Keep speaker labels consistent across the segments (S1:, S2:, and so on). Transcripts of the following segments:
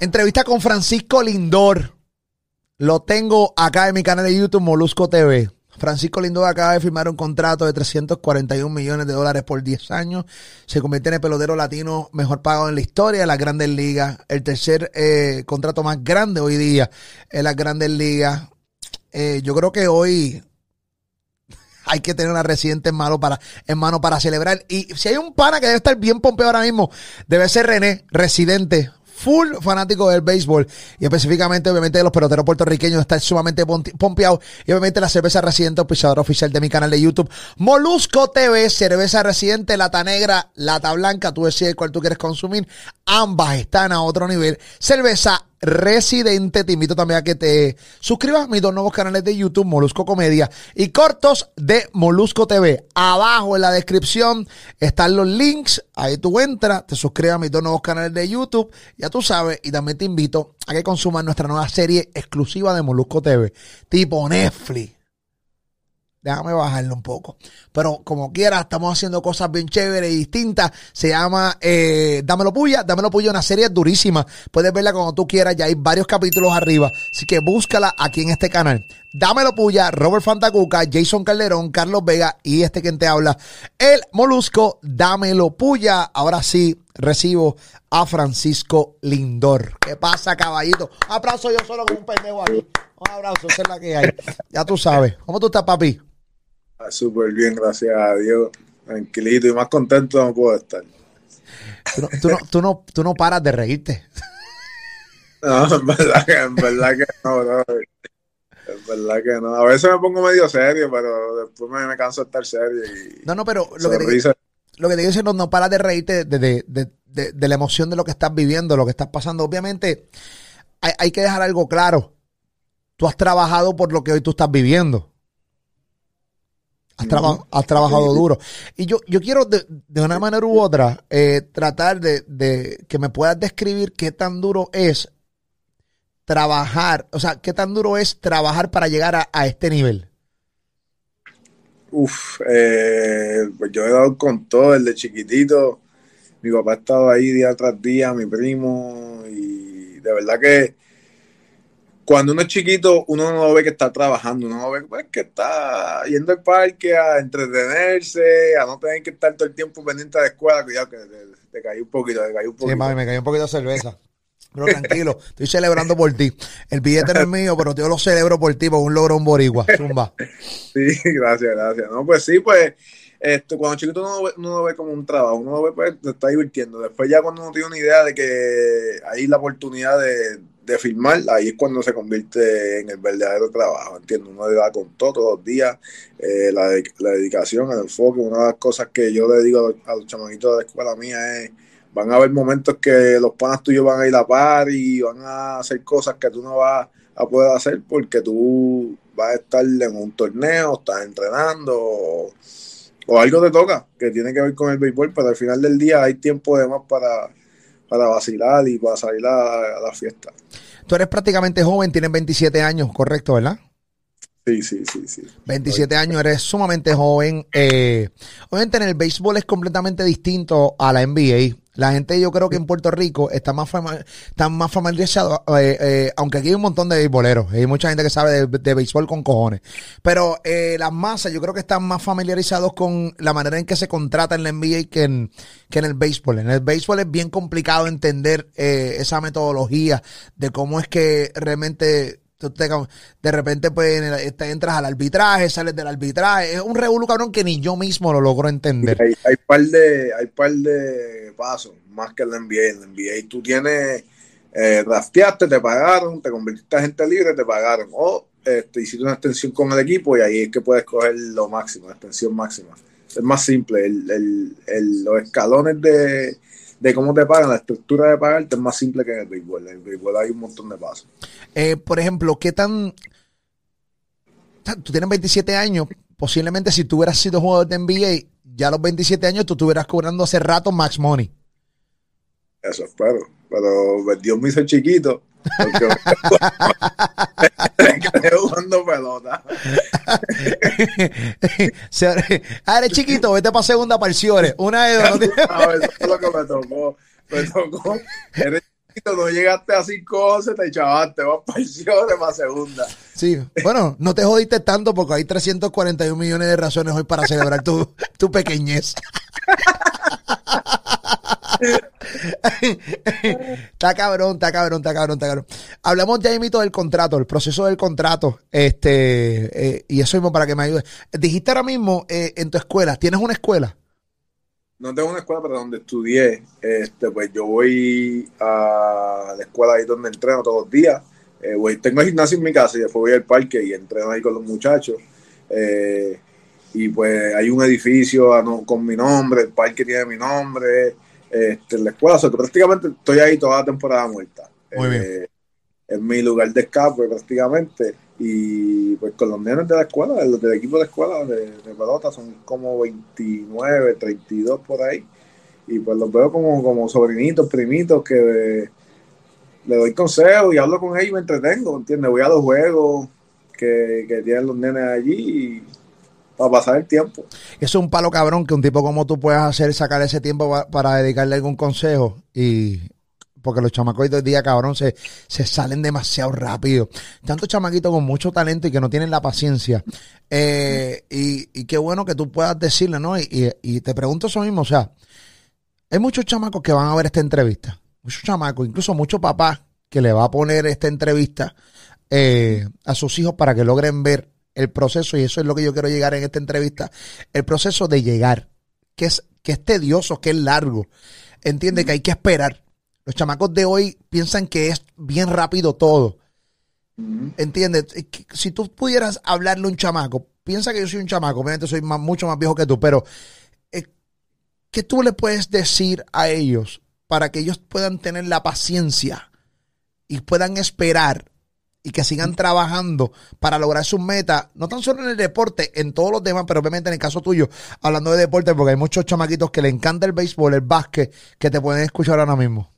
S1: Entrevista con Francisco Lindor. Lo tengo acá en mi canal de YouTube Molusco TV. Francisco Lindor acaba de firmar un contrato de 341 millones de dólares por 10 años. Se convierte en el pelotero latino mejor pagado en la historia de las grandes ligas. El tercer eh, contrato más grande hoy día en las grandes ligas. Eh, yo creo que hoy hay que tener una residente en mano para, en mano para celebrar. Y si hay un pana que debe estar bien pompeo ahora mismo, debe ser René, residente full fanático del béisbol. Y específicamente obviamente de los peloteros puertorriqueños está sumamente pompeado y obviamente la cerveza residente auspiciadora oficial de mi canal de YouTube Molusco TV, cerveza residente, lata negra, lata blanca, tú decides cuál tú quieres consumir, ambas están a otro nivel, cerveza residente. Te invito también a que te suscribas a mis dos nuevos canales de YouTube, Molusco Comedia y Cortos de Molusco TV. Abajo en la descripción están los links. Ahí tú entras, te suscribes a mis dos nuevos canales de YouTube. Ya tú sabes. Y también te invito a que consumas nuestra nueva serie exclusiva de Molusco TV, tipo Netflix. Déjame bajarlo un poco. Pero como quiera, estamos haciendo cosas bien chéveres y distintas. Se llama eh, Dámelo Puya. Dámelo Puya, una serie durísima. Puedes verla cuando tú quieras. Ya hay varios capítulos arriba. Así que búscala aquí en este canal. Dámelo Puya, Robert Fantacuca, Jason Calderón, Carlos Vega y este quien te habla, el Molusco. Dámelo Puya. Ahora sí, recibo a Francisco Lindor. ¿Qué pasa, caballito? Aplauso yo solo con un pendejo aquí. Un abrazo, esa es la que hay. Ya tú sabes. ¿Cómo tú estás, papi?
S2: Ah, súper bien, gracias a Dios. Tranquilito y más contento no puedo estar.
S1: Tú no, tú no, paras de reírte.
S2: No, en verdad que, en verdad que no, En verdad que no. A veces me pongo medio serio, pero después me, canso de estar serio. Y
S1: no, no, pero lo que, te, lo que te digo es que no, paras de reírte de, de, la emoción de lo que estás viviendo, lo que estás pasando. Obviamente, hay, hay que dejar algo claro. Tú has trabajado por lo que hoy tú estás viviendo. Has, trabajado duro. Y yo, yo quiero, de, una manera u otra, eh, tratar de, que me puedas describir qué tan duro es trabajar, o sea, qué tan duro es trabajar para llegar a, este nivel.
S2: Uf, eh, pues yo he dado con todo, el de chiquitito. Mi papá ha estado ahí día tras día, mi primo, y de verdad que cuando uno es chiquito, uno no ve que está trabajando, uno no ve pues, que está yendo al parque a entretenerse, a no tener que estar todo el tiempo pendiente de la escuela. Cuidado, que te, caí un poquito, te caí un poquito.
S1: Sí, mami, me cayó un poquito de cerveza. Pero tranquilo, estoy celebrando por ti. El billete no es mío, pero yo lo celebro por ti, por un logro un boricua. Zumba.
S2: Sí, gracias, gracias. No, pues sí, pues esto, cuando chiquito uno, ve, uno lo ve como un trabajo, uno lo ve, pues, te está divirtiendo. Después ya cuando uno tiene una idea de que hay la oportunidad de de filmar, ahí es cuando se convierte en el verdadero trabajo, entiendo, uno le da con todo todos los días, eh, la, dedicación, el enfoque, una de las cosas que yo le digo a los, chamaquitos de la escuela mía es, van a haber momentos que los panas tuyos van a ir a par y van a hacer cosas que tú no vas a poder hacer porque tú vas a estar en un torneo, estás entrenando o, algo te toca que tiene que ver con el béisbol, pero al final del día hay tiempo de más para para vacilar y para salir a, la fiesta.
S1: Tú eres prácticamente joven, tienes 27 años, correcto, ¿verdad?
S2: Sí, sí, sí, sí.
S1: 27 años, eres sumamente joven. Eh, obviamente en el béisbol es completamente distinto a la NBA. La gente yo creo que en Puerto Rico está más, está más familiarizado, eh, eh, aunque aquí hay un montón de béisboleros, hay mucha gente que sabe de, béisbol con cojones, pero eh, las masas yo creo que están más familiarizados con la manera en que se contrata en la NBA que en, que en el béisbol. En el béisbol es bien complicado entender eh, esa metodología de cómo es que realmente de repente pues te entras al arbitraje, sales del arbitraje. Es un revuelo cabrón que ni yo mismo lo logro entender.
S2: Hay, hay, par de, hay par de pasos, más que el NBA. El NBA tú tienes, eh, te pagaron, te convertiste en gente libre, te pagaron. O este, hiciste una extensión con el equipo y ahí es que puedes coger lo máximo, la extensión máxima. Es más simple. los escalones de, de cómo te pagan, la estructura de pagarte es más simple que en el béisbol. En el béisbol hay un montón de pasos.
S1: Eh, por ejemplo, ¿qué tan... Tú tienes 27 años, posiblemente si tú hubieras sido jugador de NBA, ya a los 27 años tú estuvieras cobrando hace rato max money.
S2: Eso espero, pero Dios me hizo chiquito. Porque me jugando pelota.
S1: ah, eres chiquito, vete para segunda parciores. Una de dos.
S2: No, eso es lo que me tocó. Me tocó. Eres no llegaste a cinco te chavaste, vas para para segunda.
S1: Sí, bueno, no te jodiste tanto porque hay 341 millones de razones hoy para celebrar tu, tu pequeñez. Está cabrón, está cabrón, está cabrón, está cabrón. Hablamos ya mito del contrato, el proceso del contrato, este, eh, y eso mismo para que me ayude. Dijiste ahora mismo eh, en tu escuela, ¿tienes una escuela?
S2: No tengo una escuela, pero donde estudié, este, pues yo voy a la escuela ahí donde entreno todos los días. Eh, tengo el gimnasio en mi casa y después voy al parque y entreno ahí con los muchachos. y pues hay un edificio con mi nombre, el parque tiene mi nombre, este, en la escuela, o prácticamente estoy ahí toda la temporada muerta. Muy bien. Eh, es mi lugar de escape prácticamente. Y pues con los nenes de la escuela, los del equipo de escuela de, pelota, son como 29, 32 por ahí. Y pues los veo como, como sobrinitos, primitos, que le doy consejos y hablo con ellos y me entretengo, ¿entiendes? Voy a los juegos que, que tienen los nenes allí y para pasar el tiempo.
S1: Es un palo cabrón que un tipo como tú puedas hacer, sacar ese tiempo para, dedicarle algún consejo y porque los chamacos hoy día, cabrón, se, se salen demasiado rápido. Tantos chamaquitos con mucho talento y que no tienen la paciencia. Eh, y, qué bueno que tú puedas decirle, ¿no? Y, y, te pregunto eso mismo, o sea, hay muchos chamacos que van a ver esta entrevista. Muchos chamacos, incluso muchos papás que le va a poner esta entrevista eh, a sus hijos para que logren ver el proceso, y eso es lo que yo quiero llegar en esta entrevista, el proceso de llegar, que es, que es tedioso, que es largo. Entiende que hay que esperar. Los chamacos de hoy piensan que es bien rápido todo. ¿Entiendes? Si tú pudieras hablarle a un chamaco, piensa que yo soy un chamaco, obviamente soy mucho más viejo que tú, pero eh, ¿qué tú le puedes decir a ellos para que ellos puedan tener la paciencia y puedan esperar y que sigan trabajando para lograr sus metas, no tan solo en el deporte, en todos los demás, pero obviamente en el caso tuyo, hablando de deporte, porque hay muchos chamaquitos que le encanta el béisbol, el básquet, que te pueden escuchar ahora mismo.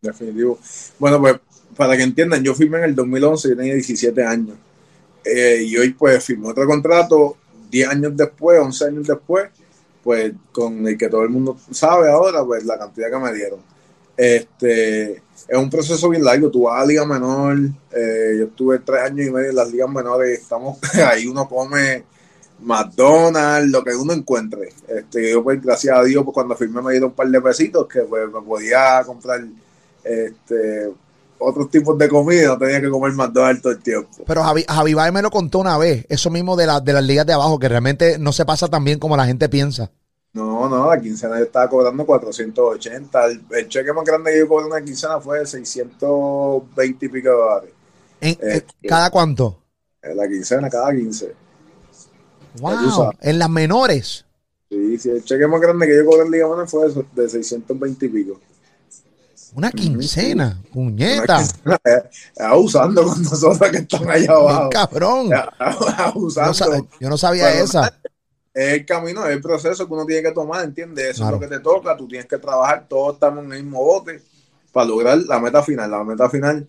S2: Definitivo. Bueno, pues para que entiendan, yo firmé en el 2011, yo tenía 17 años. Eh, y hoy pues firmé otro contrato 10 años después, 11 años después, pues con el que todo el mundo sabe ahora, pues la cantidad que me dieron. Este, es un proceso bien largo. Tú vas a Liga Menor, eh, yo estuve tres años y medio en las ligas menores, estamos ahí uno come McDonald's, lo que uno encuentre. Este, yo pues gracias a Dios pues cuando firmé me dieron un par de pesitos que pues me podía comprar este otros tipos de comida, no tenía que comer McDonald's todo el tiempo.
S1: Pero Javi, Javi me lo contó una vez, eso mismo de, la, de las ligas de abajo, que realmente no se pasa tan bien como la gente piensa.
S2: No, no, la quincena yo estaba cobrando 480. El, cheque más grande que yo cobré una quincena fue de 620 y pico de dólares.
S1: ¿En, eh, ¿Cada cuánto?
S2: En la quincena, cada 15.
S1: Wow, en las menores.
S2: Sí, sí, el cheque más grande que yo cobré en Liga fue de 620 y pico.
S1: Una quincena, puñeta.
S2: abusando con nosotros que están allá abajo.
S1: cabrón. Abusando. yo no sabía esa
S2: es el camino, es el proceso que uno tiene que tomar, ¿entiendes? Eso es lo que te toca, tú tienes que trabajar, todos estamos en el mismo bote para lograr la meta final. La meta final,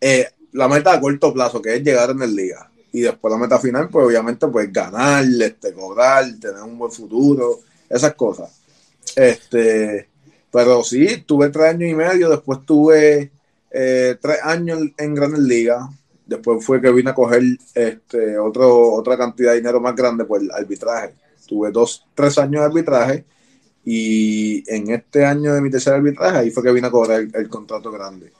S2: eh, la meta a corto plazo, que es llegar en el liga. Y después la meta final, pues obviamente, pues ganar, este, cobrar, tener un buen futuro, esas cosas. Este, pero sí, tuve tres años y medio, después tuve eh, tres años en Grandes Ligas, Después fue que vine a coger este, otro, otra cantidad de dinero más grande por el arbitraje. Tuve dos, tres años de arbitraje y en este año de mi tercer arbitraje ahí fue que vine a cobrar el, contrato grande.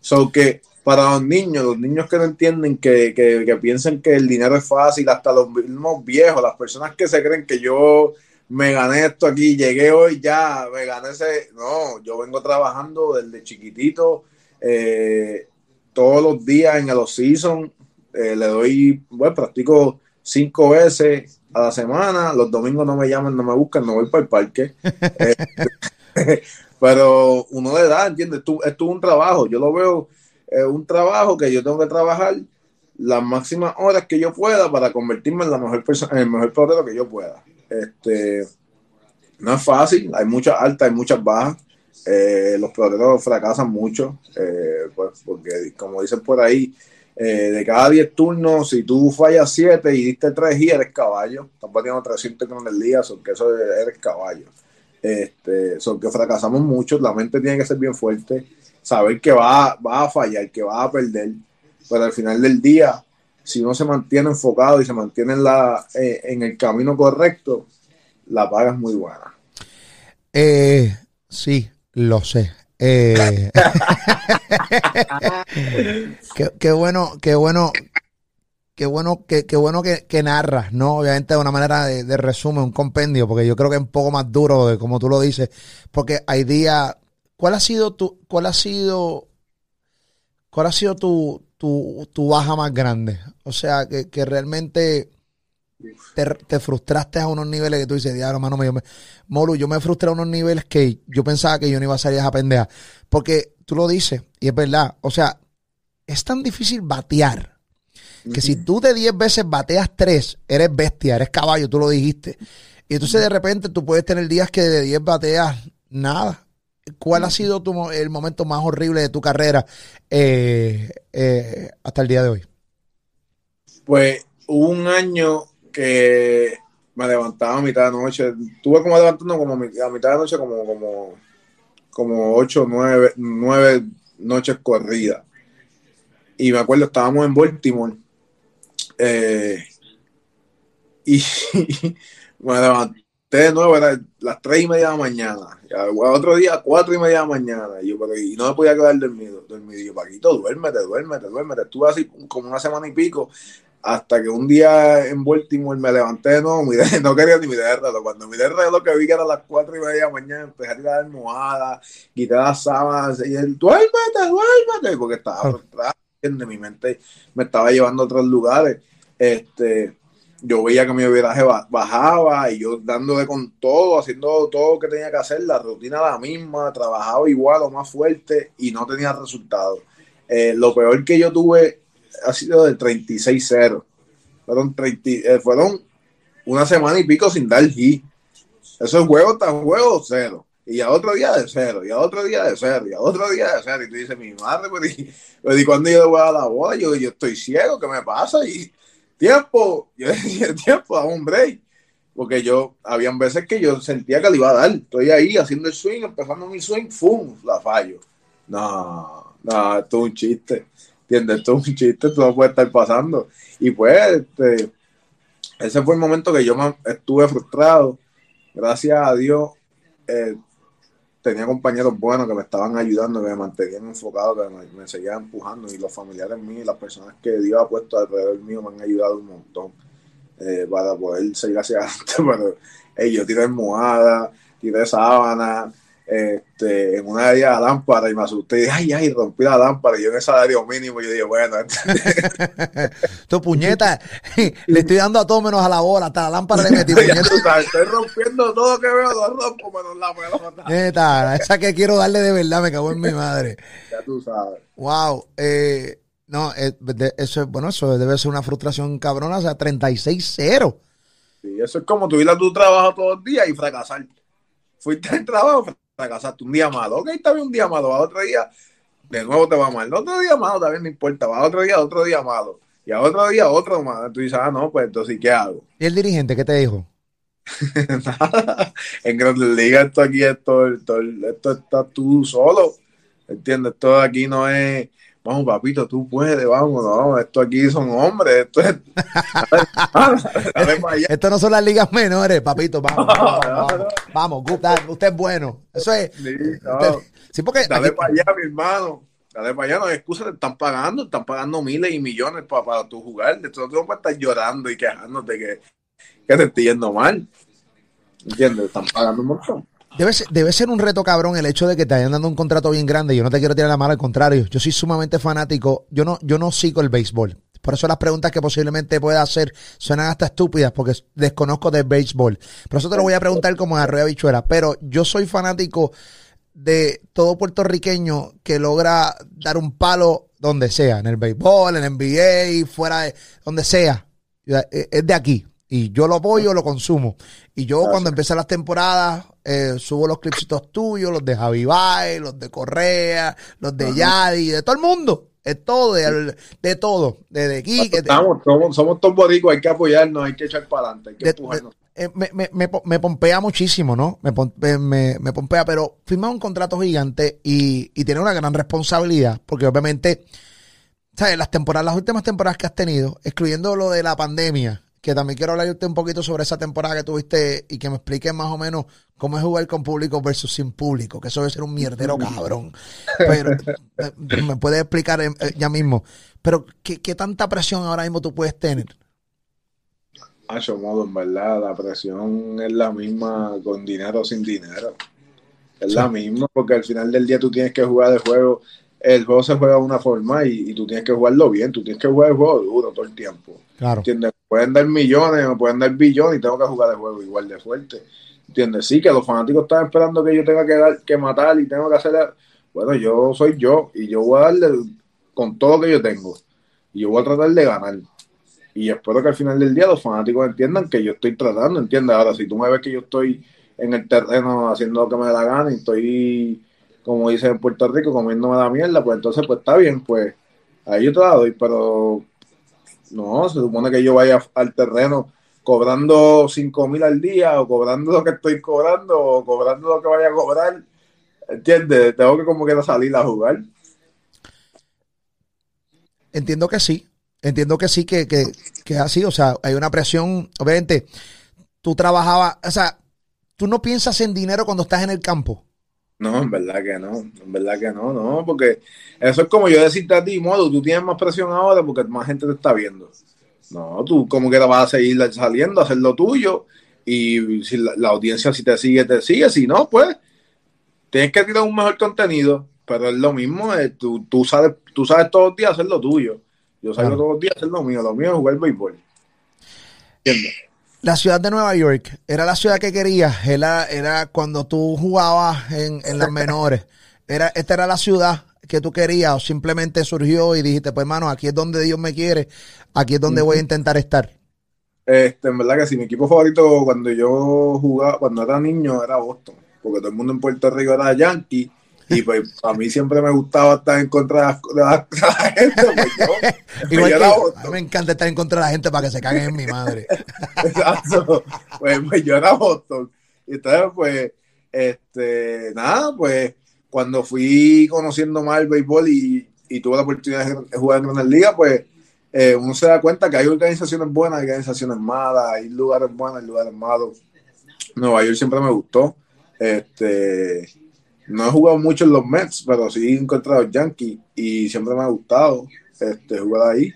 S2: So que para los niños, los niños que no entienden, que, que, que piensan que el dinero es fácil, hasta los mismos viejos, las personas que se creen que yo me gané esto aquí, llegué hoy ya, me gané ese. No, yo vengo trabajando desde chiquitito. Eh, todos los días en el off-season. Eh, le doy, bueno, practico cinco veces a la semana. Los domingos no me llaman, no me buscan, no voy para el parque. Eh, pero uno le da, ¿entiendes? Esto, es un trabajo. Yo lo veo, es un trabajo que yo tengo que trabajar las máximas horas que yo pueda para convertirme en la mejor persona, en el mejor portero que yo pueda. Este, no es fácil, hay muchas altas, hay muchas bajas. Eh, los peloteros fracasan mucho, eh, pues porque como dicen por ahí, eh, de cada 10 turnos, si tú fallas 7 y diste 3 y eres caballo, estás batiendo 300 con el día, son que eso eres caballo. Este, son que fracasamos mucho, la mente tiene que ser bien fuerte. saber que va, va a fallar, que va a perder, pero al final del día, si uno se mantiene enfocado y se mantiene en, la, en el camino correcto, la paga es muy buena.
S1: Sí, lo sé. Eh, qué, bueno, qué bueno, qué bueno, qué, qué bueno que, que, narras, ¿no? Obviamente de una manera de, de, resumen, un compendio, porque yo creo que es un poco más duro de como tú lo dices, porque hay días. ¿Cuál ha sido tu, cuál ha sido, cuál ha sido tu, tu, tu baja más grande? O sea, que, que realmente te, frustraste a unos niveles que tú dices, diablo, hermano, me, Molu, yo me frustré a unos niveles que yo pensaba que yo no iba a salir a esa pendeja. Porque tú lo dices, y es verdad. O sea, es tan difícil batear que si tú de 10 veces bateas 3, eres bestia, eres caballo, tú lo dijiste. Y entonces de repente tú puedes tener días que de 10 bateas nada. ¿Cuál ha sido tu, el momento más horrible de tu carrera eh, eh, hasta el día de hoy?
S2: Pues hubo un año que me levantaba a mitad de noche. Tuve como levantando como a mitad de noche como, como, como 8, 9, 9 noches corridas. Y me acuerdo, estábamos en Baltimore. Eh, y me levanté de nuevo, era las 3 y media de la mañana. otro día, 4 y media de la mañana. Y, yo, y no me podía quedar dormido. dormido. Y yo, Paquito, duérmete, duérmete, duérmete. Estuve así como una semana y pico hasta que un día en Baltimore me levanté de nuevo, no quería ni mirar el reloj. Cuando miré el reloj que vi que era las cuatro y media de la mañana, empecé a tirar almohadas, quitar las sábanas y él, duérmete, duérmete, porque estaba frustrado, de mi mente me estaba llevando a otros lugares. Este, yo veía que mi viraje bajaba y yo dándole con todo, haciendo todo lo que tenía que hacer, la rutina la misma, trabajaba igual o más fuerte y no tenía resultados. Eh, lo peor que yo tuve ha sido de 36-0. Fueron, eh, fueron una semana y pico sin dar hit. Esos juegos están juegos cero. Y a otro día de cero, y a otro día de cero, y a otro día de cero. Y tú dices, mi madre, pues, y, pues, cuando yo le voy a la bola, yo, yo estoy ciego, ¿qué me pasa? Y tiempo, yo decía, tiempo, a un break. Porque yo, habían veces que yo sentía que le iba a dar. Estoy ahí haciendo el swing, empezando mi swing, ¡fum! La fallo. No, no, esto es un chiste. ¿Entiendes? Esto es un chiste, esto no puede estar pasando. Y pues, este, ese fue el momento que yo estuve frustrado. Gracias a Dios, eh, tenía compañeros buenos que me estaban ayudando, que me mantenían enfocado, que me, seguían empujando. Y los familiares míos, las personas que Dios ha puesto alrededor mío, me han ayudado un montón eh, para poder seguir hacia adelante. Pero hey, yo tiré almohada, tiré sábana, este, en una de la lámpara y me asusté y dije, ay, ay, rompí la lámpara y yo en ese salario mínimo yo dije, bueno.
S1: tu puñeta, le estoy dando a todo menos a la bola, hasta la lámpara le metí.
S2: estoy rompiendo todo que veo, lo rompo menos la pelota.
S1: Neta, esa que quiero darle de verdad, me cago en mi madre.
S2: Ya tú sabes.
S1: Wow, eh, no, eh, eso, bueno, eso debe ser una frustración cabrona, o sea, 36-0.
S2: Sí, eso es como tu ir a tu trabajo todos los días y fracasar. Fuiste al trabajo, fracasaste un día malo. Ok, está bien un día malo, a otro día de nuevo te va mal. Otro día malo también no importa, va a otro día, otro día malo. Y a otro día otro malo. Tú dices, ah, no, pues entonces, ¿qué hago?
S1: ¿Y el dirigente qué te dijo?
S2: Nada. En Grandes Ligas esto aquí, esto, esto, esto está tú solo. ¿Entiendes? Esto aquí no es vamos papito, tú puedes, vamos, no, esto aquí son hombres, esto es...
S1: esto no son las ligas menores, papito, vamos, vamos, vamos, usted es bueno, eso es...
S2: Sí, porque dale para allá, mi hermano, dale para allá, no hay excusa, te están pagando, están pagando miles y millones para, para tu jugar, de todo no puedes estar llorando y quejándote que, que te estoy yendo mal, ¿entiendes? Están pagando un montón.
S1: Debe ser, debe ser un reto cabrón el hecho de que te hayan dado un contrato bien grande. Yo no te quiero tirar la mano, al contrario. Yo soy sumamente fanático. Yo no, yo no sigo el béisbol. Por eso las preguntas que posiblemente pueda hacer suenan hasta estúpidas porque desconozco del béisbol. Por eso te lo voy a preguntar como a Arroyo. Pero yo soy fanático de todo puertorriqueño que logra dar un palo donde sea, en el béisbol, en el NBA, fuera de donde sea. Es de aquí. Y yo lo apoyo, lo consumo. Y yo cuando empiezan las temporadas, eh, subo los clipsitos tuyos, los de Javi Baez, los de Correa, los de Yadi, de todo el mundo. Es todo, de, de todo. Desde aquí.
S2: Estamos, somos, somos todos boricos, hay que apoyarnos, hay que echar para adelante, hay que de,
S1: eh, me, me, me, me pompea muchísimo, ¿no? Me, pom- me, me- pompea, pero firma un contrato gigante y, y tiene una gran responsabilidad, porque obviamente, ¿sabes? Las temporadas, las últimas temporadas que has tenido, excluyendo lo de la pandemia, que también quiero hablarte un poquito sobre esa temporada que tuviste y que me expliques más o menos cómo es jugar con público versus sin público, que eso debe ser un mierdero cabrón. Pero eh, me puedes explicar eh, eh, ya mismo. Pero, ¿qué, ¿qué tanta presión ahora mismo tú puedes tener?
S2: Macho, modo, en verdad, la presión es la misma con dinero o sin dinero. Es
S1: Sí.
S2: la misma, porque al final del día tú tienes que jugar el juego. El juego se juega de una forma y, y tú tienes que jugarlo bien. Tú tienes que jugar el juego duro todo el tiempo.
S1: Claro.
S2: ¿Entiendes? Pueden dar millones, me pueden dar billones y tengo que jugar el juego igual de fuerte. ¿Entiendes? Sí, que los fanáticos están esperando que yo tenga que, dar, que matar y tengo que hacer. Bueno, yo soy yo y yo voy a darle con todo lo que yo tengo. Y yo voy a tratar de ganar. Y espero que al final del día los fanáticos entiendan que yo estoy tratando, ¿entiendes? Ahora, si tú me ves que yo estoy en el terreno haciendo lo que me da la gana y estoy, como dicen en Puerto Rico, comiéndome la mierda, pues entonces, pues está bien, pues ahí yo te la doy, pero no, se supone que yo vaya al terreno cobrando 5 mil al día o cobrando lo que estoy cobrando o cobrando lo que vaya a cobrar, ¿entiendes? Tengo que como quiera salir a jugar.
S1: Entiendo que sí. Entiendo que sí, que, que, que es así. O sea, hay una presión. Obviamente, tú trabajabas, o sea, tú no piensas en dinero cuando estás en el campo.
S2: No, en verdad que no, en verdad que no, no, porque eso es como yo decirte a ti, modo, tú tienes más presión ahora porque más gente te está viendo. No, tú como que te vas a seguir saliendo, a hacer lo tuyo, y si la, la audiencia si te sigue, te sigue, si no, pues tienes que tirar un mejor contenido, pero es lo mismo, eh, tú, tú sabes, tú sabes todos los días hacer lo tuyo. Yo salgo
S1: Claro.
S2: todos los días hacer lo mío, lo mío es jugar béisbol. ¿Entiendes?
S1: La ciudad de Nueva York era la ciudad que querías. Era, era cuando tú jugabas en, en las menores. Era, esta era la ciudad que tú querías o simplemente surgió y dijiste, pues hermano, aquí es donde Dios me quiere, aquí es donde voy a intentar estar.
S2: Este, en verdad que sí, mi equipo favorito cuando yo jugaba, cuando era niño era Boston, porque todo el mundo en Puerto Rico era Yankee, y pues a mí siempre me gustaba estar en contra de la, de gente, pues yo,
S1: Igual
S2: yo
S1: que
S2: era
S1: yo, a mí
S2: Boston.
S1: me encanta estar en contra de la gente para que se caguen en mi madre.
S2: Exacto. Pues, pues yo era Boston. Y entonces, pues, este, nada, pues, cuando fui conociendo más el béisbol y, y tuve la oportunidad de jugar en Grandes Ligas, pues, eh, uno se da cuenta que hay organizaciones buenas, hay organizaciones malas, hay lugares buenos, hay lugares malos. Nueva York siempre me gustó. Este, no he jugado mucho en los Mets, pero sí he encontrado Yankees y siempre me ha gustado este, jugar ahí.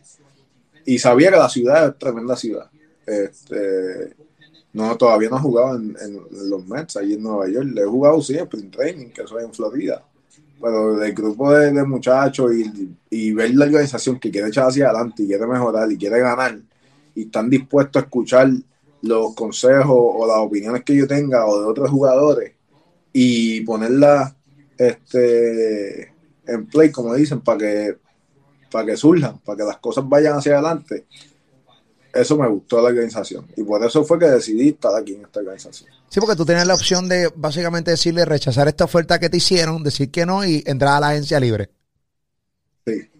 S2: Y sabía que la ciudad es tremenda ciudad. Este, no, todavía no he jugado en, en los Mets, ahí en Nueva York. Le he jugado, sí, en Spring Training, que eso es en Florida. Pero del grupo de, de muchachos y, y ver la organización que quiere echar hacia adelante y quiere mejorar y quiere ganar y están dispuestos a escuchar los consejos o las opiniones que yo tenga o de otros jugadores y ponerla este, en play, como dicen, para que, para que surjan, para que las cosas vayan hacia adelante. Eso me gustó de la organización y por eso fue que decidí estar aquí en esta organización.
S1: Sí, porque tú tenías la opción de básicamente decirle rechazar esta oferta que te hicieron, decir que no y entrar a la agencia libre.
S2: Sí,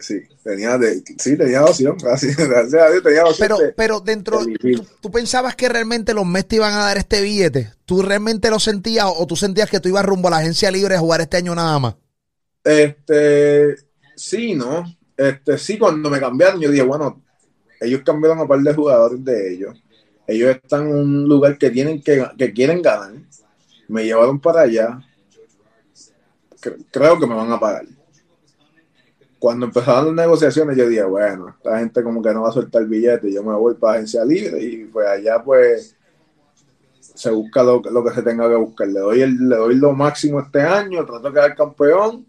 S2: sí, tenía, de, sí, tenía opción, gracias, gracias a Dios tenía opción.
S1: Pero,
S2: de-
S1: pero dentro,
S2: elegir.
S1: ¿tú, tú pensabas que realmente los Mets te iban a dar este billete? ¿Tú realmente lo sentías o tú sentías que tú ibas rumbo a la agencia libre a jugar este año nada más?
S2: Este, sí, ¿no? Este, sí, cuando me cambiaron, yo dije, bueno, ellos cambiaron a par de jugadores de ellos. Ellos están en un lugar que tienen que, que quieren ganar. Me llevaron para allá. Cre- creo que me van a pagar. Cuando empezaron las negociaciones, yo dije, bueno, esta gente como que no va a soltar el billete, yo me voy para agencia libre y pues allá pues se busca lo, lo que se tenga que buscar. Le doy, el, le doy lo máximo este año, trato de quedar campeón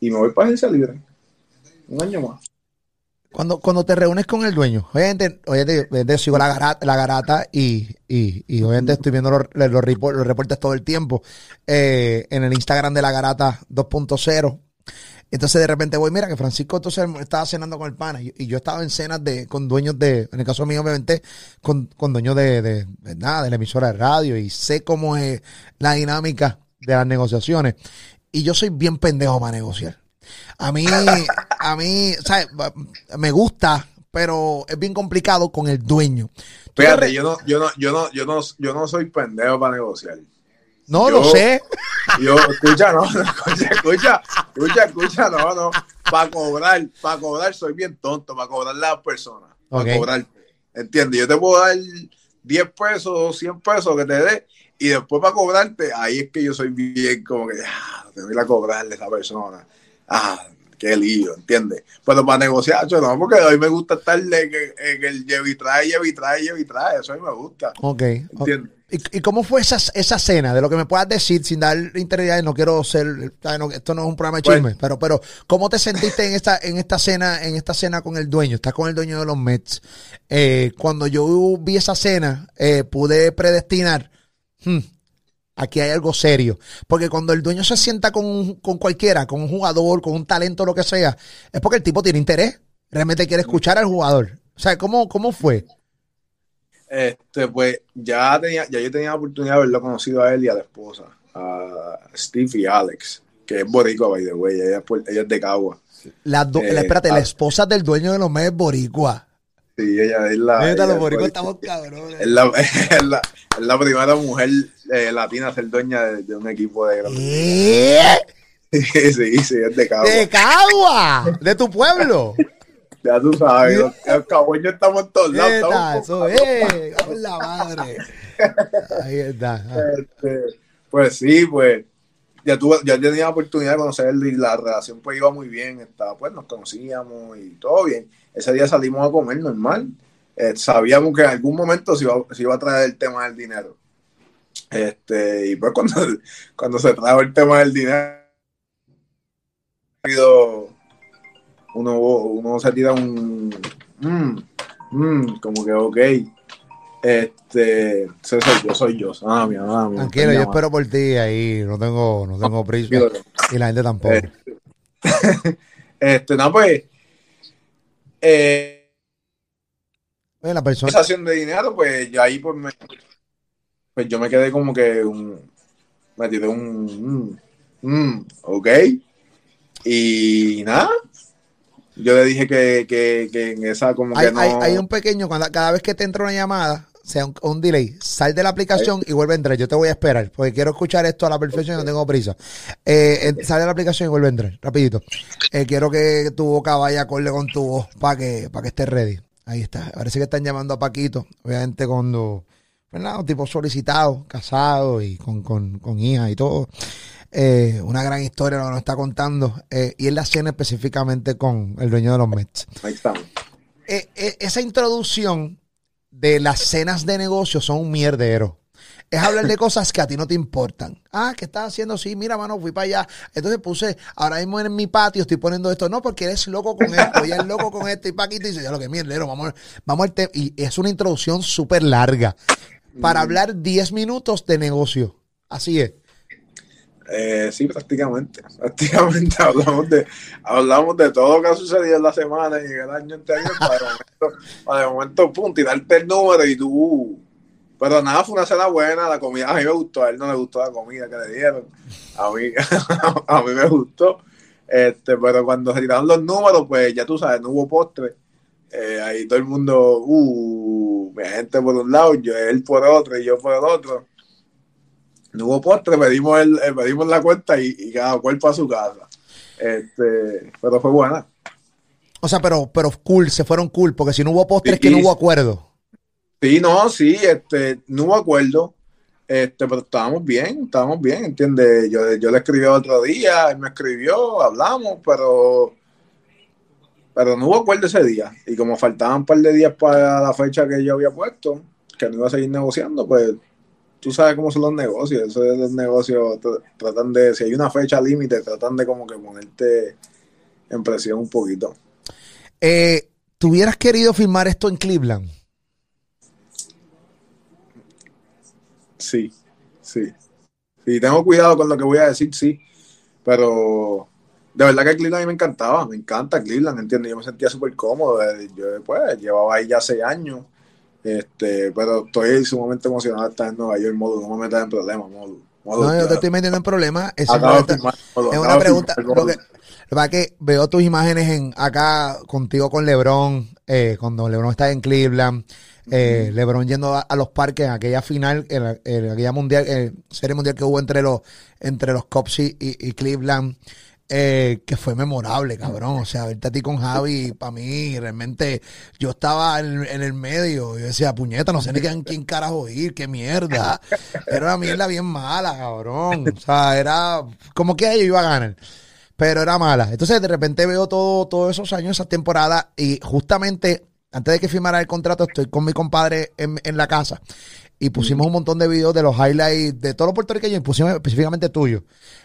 S2: y me voy para agencia libre. Un año más.
S1: Cuando, cuando te reúnes con el dueño, obviamente, obviamente, sigo la garata, la garata y, y, obviamente estoy viendo los, los reportes todo el tiempo eh, en el Instagram de la garata 2.0. Entonces de repente voy, mira que Francisco entonces estaba cenando con el pana y, y yo estaba en cenas de, con dueños de, en el caso mío obviamente, con, con dueños de, de, de nada, de la emisora de radio y sé cómo es la dinámica de las negociaciones. Y yo soy bien pendejo para negociar. A mí, a mí, ¿sabes? Me gusta, pero es bien complicado con el dueño. ¿Tú te
S2: Fíjate, yo no, yo no, yo no, yo no, yo no soy pendejo para negociar.
S1: No
S2: yo-
S1: lo sé.
S2: Yo, escucha, no, no, escucha, escucha, escucha, escucha, no, no. Para cobrar, para cobrar soy bien tonto, para cobrarle a las personas, para
S1: Ok.
S2: cobrarte. ¿Entiendes? Yo te puedo dar 10 pesos o 100 pesos que te dé y después para cobrarte, ahí es que yo soy bien como que, ah, que ir a cobrarle a esa persona. Ah, qué lío, ¿entiendes? Pero para negociar, yo no, porque a mí me gusta estar en, el- en el lleve y trae, y trae, eso a mí me gusta,
S1: Ok.
S2: ¿entiendes?
S1: ¿Y, y cómo fue esa, esa cena? De lo que me puedas decir sin dar integridad, no quiero ser. No, esto no es un programa de
S2: Pues-
S1: chisme, pero, pero ¿cómo te sentiste en esta, en esta cena, en esta cena con el dueño? Estás con el dueño de los Mets. Eh, cuando yo vi esa cena, eh, pude predestinar, hmm, aquí hay algo serio. Porque cuando el dueño se sienta con, con cualquiera, con un jugador, con un talento, lo que sea, es porque el tipo tiene interés. Realmente quiere escuchar al jugador. O sea, ¿cómo, cómo fue?
S2: Este, pues ya tenía, ya yo tenía la oportunidad de haberlo conocido a él y a la esposa, a Steve y Alex, que es boricua, by the way, ella, es ella es de Cagua.
S1: La do-
S2: Eh,
S1: espérate, la
S2: ah.
S1: esposa del dueño de los Mets es boricua.
S2: Sí, ella es la, ella
S1: los boricuas
S2: boricua.
S1: estamos cabrones.
S2: es la, es la, es la primera mujer eh, latina a ser dueña de, de un equipo de
S1: ¿Eh?
S2: Sí, sí, es de Cagua.
S1: ¡De Cagua! ¡De tu pueblo!
S2: Ya tú sabes, los, los cagüeños estamos en todos lados. Estamos
S1: eso es. ¡Por la madre! Ahí está.
S2: Este, pues sí, pues ya tuve, ya tenía la oportunidad de conocerlo y la relación pues iba muy bien, estaba, pues nos conocíamos y todo bien. Ese día salimos a comer normal. Eh, sabíamos que en algún momento se iba, se iba a traer el tema del dinero. Este, y pues cuando, cuando se trajo el tema del dinero, uno, uno se tira un mm, mm, como que ok. Este, soy yo, soy yo. Ah, mi mi
S1: Tranquilo, yo espero por ti ahí. No tengo, no tengo prisa. Y la gente tampoco.
S2: Eh, Este, no, pues, eh,
S1: la persona.
S2: sensación de dinero, pues, yo ahí, pues, me, pues yo me quedé como que un, me tiré un, mm, mm, ok, y nada, yo le dije que, que, que en esa como
S1: Hay,
S2: que no,
S1: hay, hay un pequeño, cuando, cada vez que te entra una llamada, sea un, un delay, sal de la aplicación y vuelve a entrar. Yo te voy a esperar, porque quiero escuchar esto a la perfección y no tengo prisa. Eh, eh, sal de la aplicación y vuelve a entrar, rapidito. Eh, quiero que tu boca vaya acorde con tu voz para que, para que estés ready. Ahí está. Parece que están llamando a Paquito, obviamente cuando, ¿verdad? Un tipo solicitado, casado y con, con, con hija y todo. Eh, una gran historia lo que nos está contando. Eh, y en la cena específicamente con el dueño de los Mets
S2: ahí estamos.
S1: eh, esa introducción de las cenas de negocio son un mierdero. Es hablar de cosas que a ti no te importan. Ah, ¿qué estás haciendo? Sí, mira, mano, fui para allá. Entonces puse, ahora mismo en mi patio estoy poniendo esto. No, porque eres loco con esto, y es loco con esto. Y Paquito dice, ya lo que mierdero, vamos, vamos al tema. Y es una introducción súper larga para hablar 10 minutos de negocio. Así es.
S2: Eh, sí, prácticamente. Prácticamente hablamos de, hablamos de todo lo que ha sucedido en la semana y en el año anterior para de momento, para de momento pum, tirarte el número y tú. Pero nada, fue una cena buena, la comida a mí me gustó, a él no le gustó la comida que le dieron. A mí, a mí me gustó. Este, pero cuando se tiraron los números, pues ya tú sabes, no hubo postre. Eh, ahí todo el mundo, uh, mi gente por un lado, yo él por otro y yo por el otro no hubo postre, pedimos, el, eh, pedimos la cuenta y, y cada cual para su casa. Este, pero fue buena.
S1: O sea, pero, pero cool, se fueron cool, porque si no hubo postres,
S2: Sí,
S1: que no hubo acuerdo.
S2: Sí, no, sí, este, no hubo acuerdo, este, pero estábamos bien, estábamos bien, ¿entiendes? Yo, yo le escribí otro día, él me escribió, hablamos, pero, pero no hubo acuerdo ese día. Y como faltaban un par de días para la fecha que yo había puesto, que no iba a seguir negociando, pues tú sabes cómo son los negocios. Eso es los negocios, tr- tratan de, si hay una fecha límite, tratan de como que ponerte en presión un poquito.
S1: Eh, ¿Tuvieras querido filmar esto en Cleveland?
S2: Sí, sí. Sí, tengo cuidado con lo que voy a decir, sí. Pero de verdad que Cleveland a mí me encantaba, me encanta Cleveland, ¿entiendes? Yo me sentía súper cómodo. eh, Yo pues llevaba ahí ya seis años. Este, pero estoy sumamente emocionado de estar en Nueva York, modo, no me metas en problemas, modo. modo
S1: No, yo te estoy metiendo en problemas. Es,
S2: firmar,
S1: una pregunta.
S2: firmar,
S1: Lo que, Lo que que veo tus imágenes en acá contigo con LeBron, eh, cuando LeBron está en Cleveland, eh, LeBron yendo a, los parques en aquella final, en, aquella mundial, serie mundial que hubo entre los entre los Cubs y Cleveland. Eh, que fue memorable, cabrón. O sea, verte a ti con Javi, para mí, realmente, yo estaba en, el medio. Yo decía, puñeta, no sé ni quién, quién carajo ir, qué mierda. Era una mierda bien mala, cabrón. O sea, era como que yo iba a ganar. Pero era mala. Entonces, de repente veo todo, todos esos años, esas temporadas, y justamente antes de que firmara el contrato, estoy con mi compadre en, en la casa y pusimos un montón de videos de los highlights de todos los puertorriqueños y pusimos específicamente tuyo.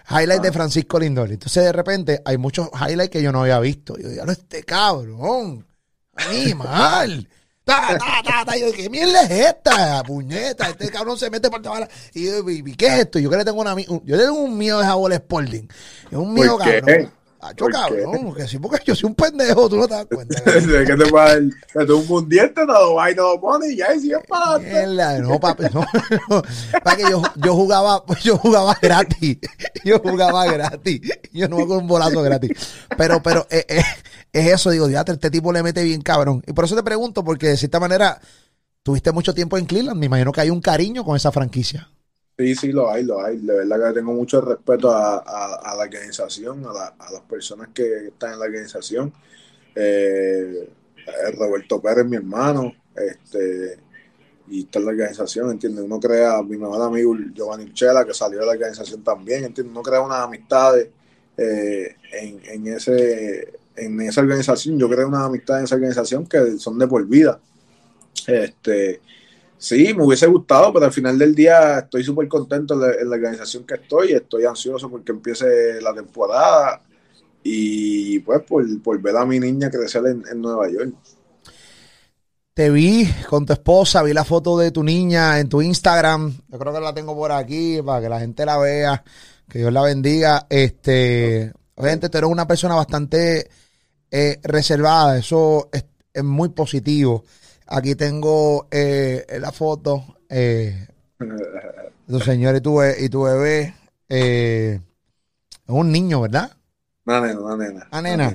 S1: Highlights de Francisco Lindor. Entonces, de repente, hay muchos highlights que yo no había visto. Yo digo, este cabrón, animal. Ta, ta, ta, ta. Yo, ¿qué mierda es esta? Puñeta, este cabrón se mete por la Y yo, ¿qué es esto? Yo que le tengo una yo le tengo un miedo de Jabol Sporting. Es un miedo, cabrón. Acho, cabrón, porque sí, porque yo soy un pendejo, tú no te das cuenta.
S2: que te va a un mundial, te lo va y no lo pone y ya y sigues
S1: para No, papi, no, Para que yo, yo jugaba, yo jugaba gratis. Yo jugaba gratis. Yo no hago un bolazo gratis. Pero, pero eh, eh, es eso, digo, ya este tipo le mete bien cabrón. Y por eso te pregunto, porque de cierta manera, tuviste mucho tiempo en Cleveland, me imagino que hay un cariño con esa franquicia.
S2: Sí, sí, lo hay, lo hay. De verdad que tengo mucho respeto a, la organización, a, las personas que están en la organización. Eh, eh, Roberto Pérez, mi hermano, este, y está en la organización, ¿entiendes? Uno crea, mi mejor amigo Giovanni Chela, que salió de la organización también, ¿entiendes? Uno crea unas amistades eh, en, en, ese, en esa organización. Yo creo unas amistades en esa organización que son de por vida. Este, Sí, me hubiese gustado, pero al final del día estoy súper contento en la, organización que estoy. Estoy ansioso porque empiece la temporada y pues por, ver a mi niña crecer en, Nueva York.
S1: Te vi con tu esposa, vi la foto de tu niña en tu Instagram. Yo creo que la tengo por aquí para que la gente la vea. Que Dios la bendiga. Este, obviamente, tú eres una persona bastante eh, reservada. Eso es muy positivo. Aquí tengo eh, la foto eh, tu señor y tu, y tu bebé. Eh, es un niño, ¿verdad?
S2: Una nena, una nena.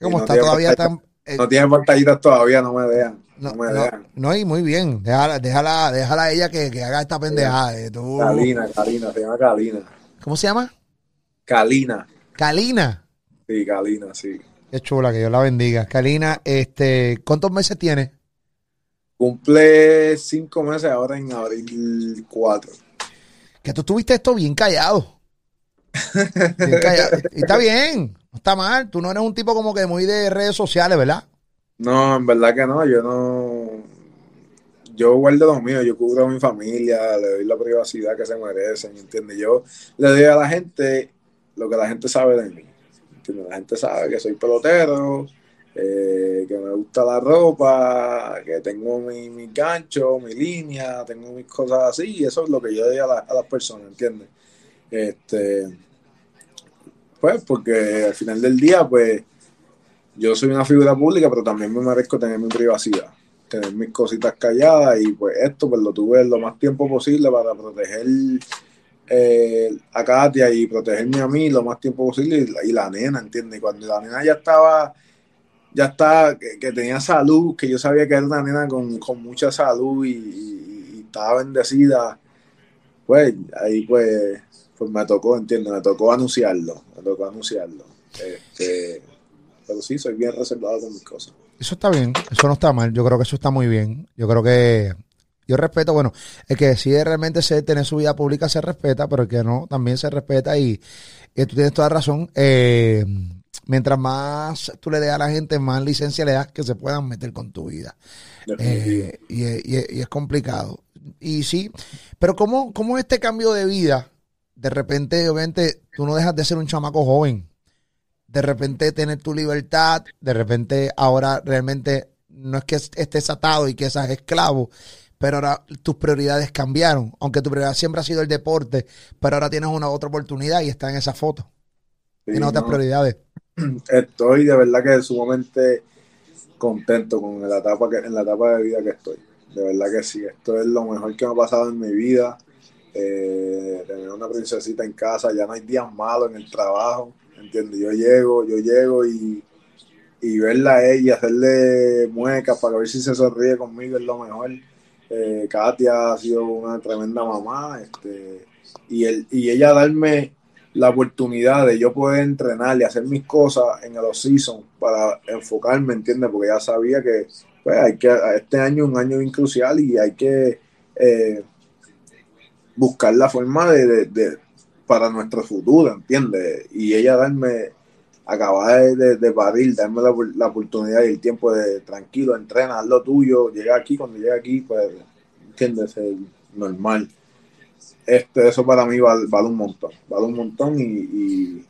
S1: ¿Cómo está? Todavía tan,
S2: eh, no tiene pantallitas todavía, no me vean. No, me vean.
S1: No, y muy bien. Déjala, déjala, déjala a ella que, que haga esta pendejada.
S2: Tú... Kalina, Kalina, se llama Kalina.
S1: ¿Cómo se llama?
S2: Kalina.
S1: Kalina.
S2: Sí, Kalina, sí.
S1: Qué chula, que Dios la bendiga. Kalina, este, ¿cuántos meses tiene?
S2: Cumple cinco meses ahora en abril 4.
S1: Que tú tuviste esto bien callado. Bien callado. Y está bien, no está mal. Tú no eres un tipo como que muy de redes sociales, ¿verdad?
S2: No, en verdad que no. Yo no. Yo guardo lo mío, yo cubro a mi familia, le doy la privacidad que se merecen, ¿entiendes? Yo le doy a la gente lo que la gente sabe de mí. ¿entiendes? La gente sabe que soy pelotero, eh, que me gusta la ropa, que tengo mi, mi, gancho, mi línea, tengo mis cosas así, y eso es lo que yo doy a, las personas, ¿entiendes? Este, pues porque al final del día, pues yo soy una figura pública, pero también me merezco tener mi privacidad, tener mis cositas calladas, y pues esto pues lo tuve lo más tiempo posible para proteger eh, a Katia y protegerme a mí lo más tiempo posible y, y la nena, ¿entiendes? Y cuando la nena ya estaba ya está, que, tenía salud, que yo sabía que era una nena con, mucha salud y, estaba bendecida, pues ahí pues, pues me tocó, entiendo, me tocó anunciarlo, me tocó anunciarlo. Este, pero sí, soy bien reservado con mis cosas.
S1: Eso está bien, eso no está mal, yo creo que eso está muy bien. Yo creo que yo respeto, bueno, el que decide realmente ser, tener su vida pública se respeta, pero el que no, también se respeta y, y tú tienes toda razón. Eh, mientras más tú le des a la gente, más licencia le das que se puedan meter con tu vida. Eh, y, es complicado. Y sí, pero ¿cómo, ¿cómo este cambio de vida? De repente, obviamente, tú no dejas de ser un chamaco joven. De repente tener tu libertad, de repente ahora realmente no es que estés atado y que seas esclavo, pero ahora tus prioridades cambiaron. Aunque tu prioridad siempre ha sido el deporte, pero ahora tienes una otra oportunidad y está en esa foto. En otras prioridades
S2: estoy de verdad que sumamente contento con la etapa que, en la etapa de vida que estoy. De verdad que sí, esto es lo mejor que me ha pasado en mi vida. Eh, tener una princesita en casa, ya no hay días malos en el trabajo, ¿entiendes? Yo llego, yo llego y, y verla a ella, hacerle muecas para ver si se sonríe conmigo es lo mejor. Eh, Katia ha sido una tremenda mamá, este, y, el, y ella darme la oportunidad de yo poder entrenar y hacer mis cosas en los season para enfocarme, ¿entiendes? Porque ya sabía que pues, hay que este año es un año bien crucial y hay que eh, buscar la forma de, para nuestro futuro, ¿entiendes? Y ella darme, acabar de, de parir, darme la, la, oportunidad y el tiempo de tranquilo, entrenar lo tuyo, llegar aquí, cuando llegue aquí, pues, ¿entiendes? Es normal este, eso para mí vale, vale un montón, vale un montón y, y,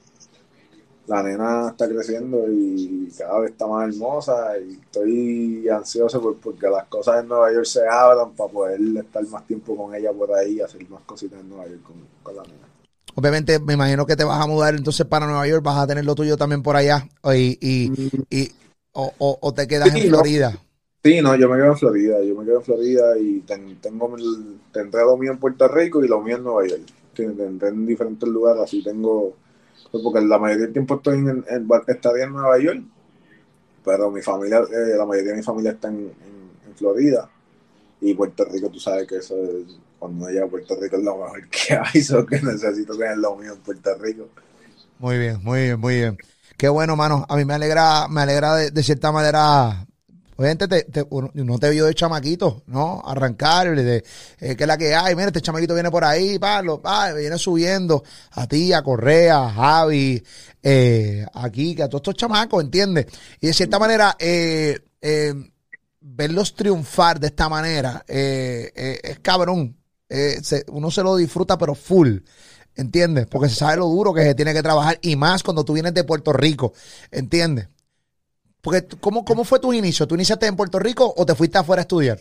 S2: la nena está creciendo y cada vez está más hermosa y estoy ansioso por, porque las cosas en Nueva York se abran para poder estar más tiempo con ella por ahí y hacer más cositas en Nueva York con, con la nena.
S1: Obviamente, me imagino que te vas a mudar entonces para Nueva York, vas a tener lo tuyo también por allá y, y, y o, o, o, te quedas sí, en Florida.
S2: No. Sí, no, yo me quedo en Florida, yo me quedo en Florida y ten, tengo tendré lo mío en Puerto Rico y lo mío en Nueva York. Tendré en diferentes lugares, así tengo, pues porque la mayoría del tiempo estoy en, en, en Nueva York, pero mi familia, eh, la mayoría de mi familia está en, Florida y Puerto Rico, tú sabes que eso es, cuando uno llega a Puerto Rico es lo mejor que hay, eso que necesito es lo mío en Puerto Rico.
S1: Muy bien, muy bien, muy bien. Qué bueno, mano. A mí me alegra, me alegra de cierta manera Obviamente te, te, uno te vio de chamaquito, ¿no? Arrancar, de, eh, que es la que hay, mira, este chamaquito viene por ahí, Pablo, pa, viene subiendo a ti, a Correa, a Javi, eh, aquí, que a todos estos chamacos, ¿entiendes? Y de cierta manera, eh, eh verlos triunfar de esta manera es cabrón. Uno se lo disfruta, pero full. ¿Entiendes? Porque se sabe lo duro que se tiene que trabajar y más cuando tú vienes de Puerto Rico. ¿Entiendes? Porque, ¿cómo, ¿cómo fue tu inicio? ¿Tú iniciaste en Puerto Rico o te fuiste afuera a estudiar?